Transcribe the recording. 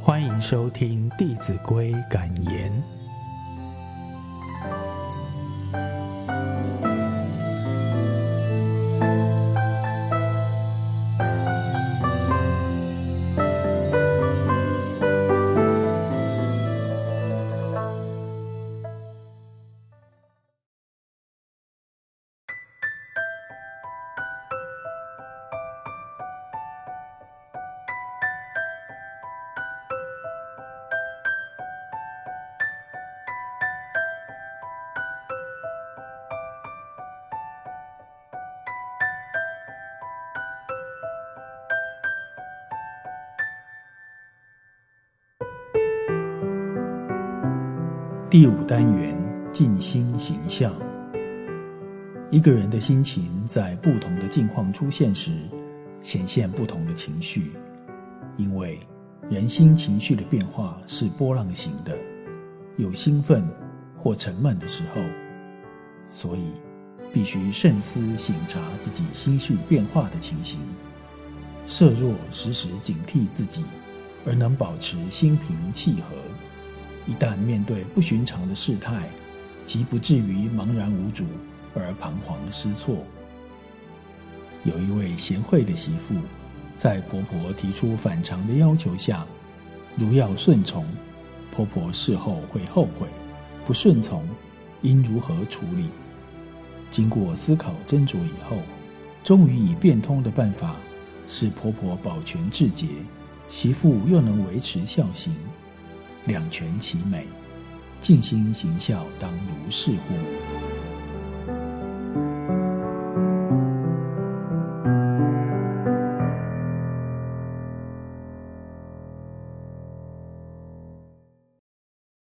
欢迎收听《弟子规》感言。第五单元：静心形象。一个人的心情在不同的境况出现时，显现不同的情绪。因为人心情绪的变化是波浪形的，有兴奋或沉闷的时候，所以必须慎思省察自己心绪变化的情形。设若时时警惕自己，而能保持心平气和。一旦面对不寻常的事态，即不至于茫然无主而彷徨失措。有一位贤惠的媳妇，在婆婆提出反常的要求下，如要顺从，婆婆事后会后悔；不顺从，应如何处理？经过思考斟酌以后，终于以变通的办法，使婆婆保全至节，媳妇又能维持孝行。两全其美，静心行孝当如是乎？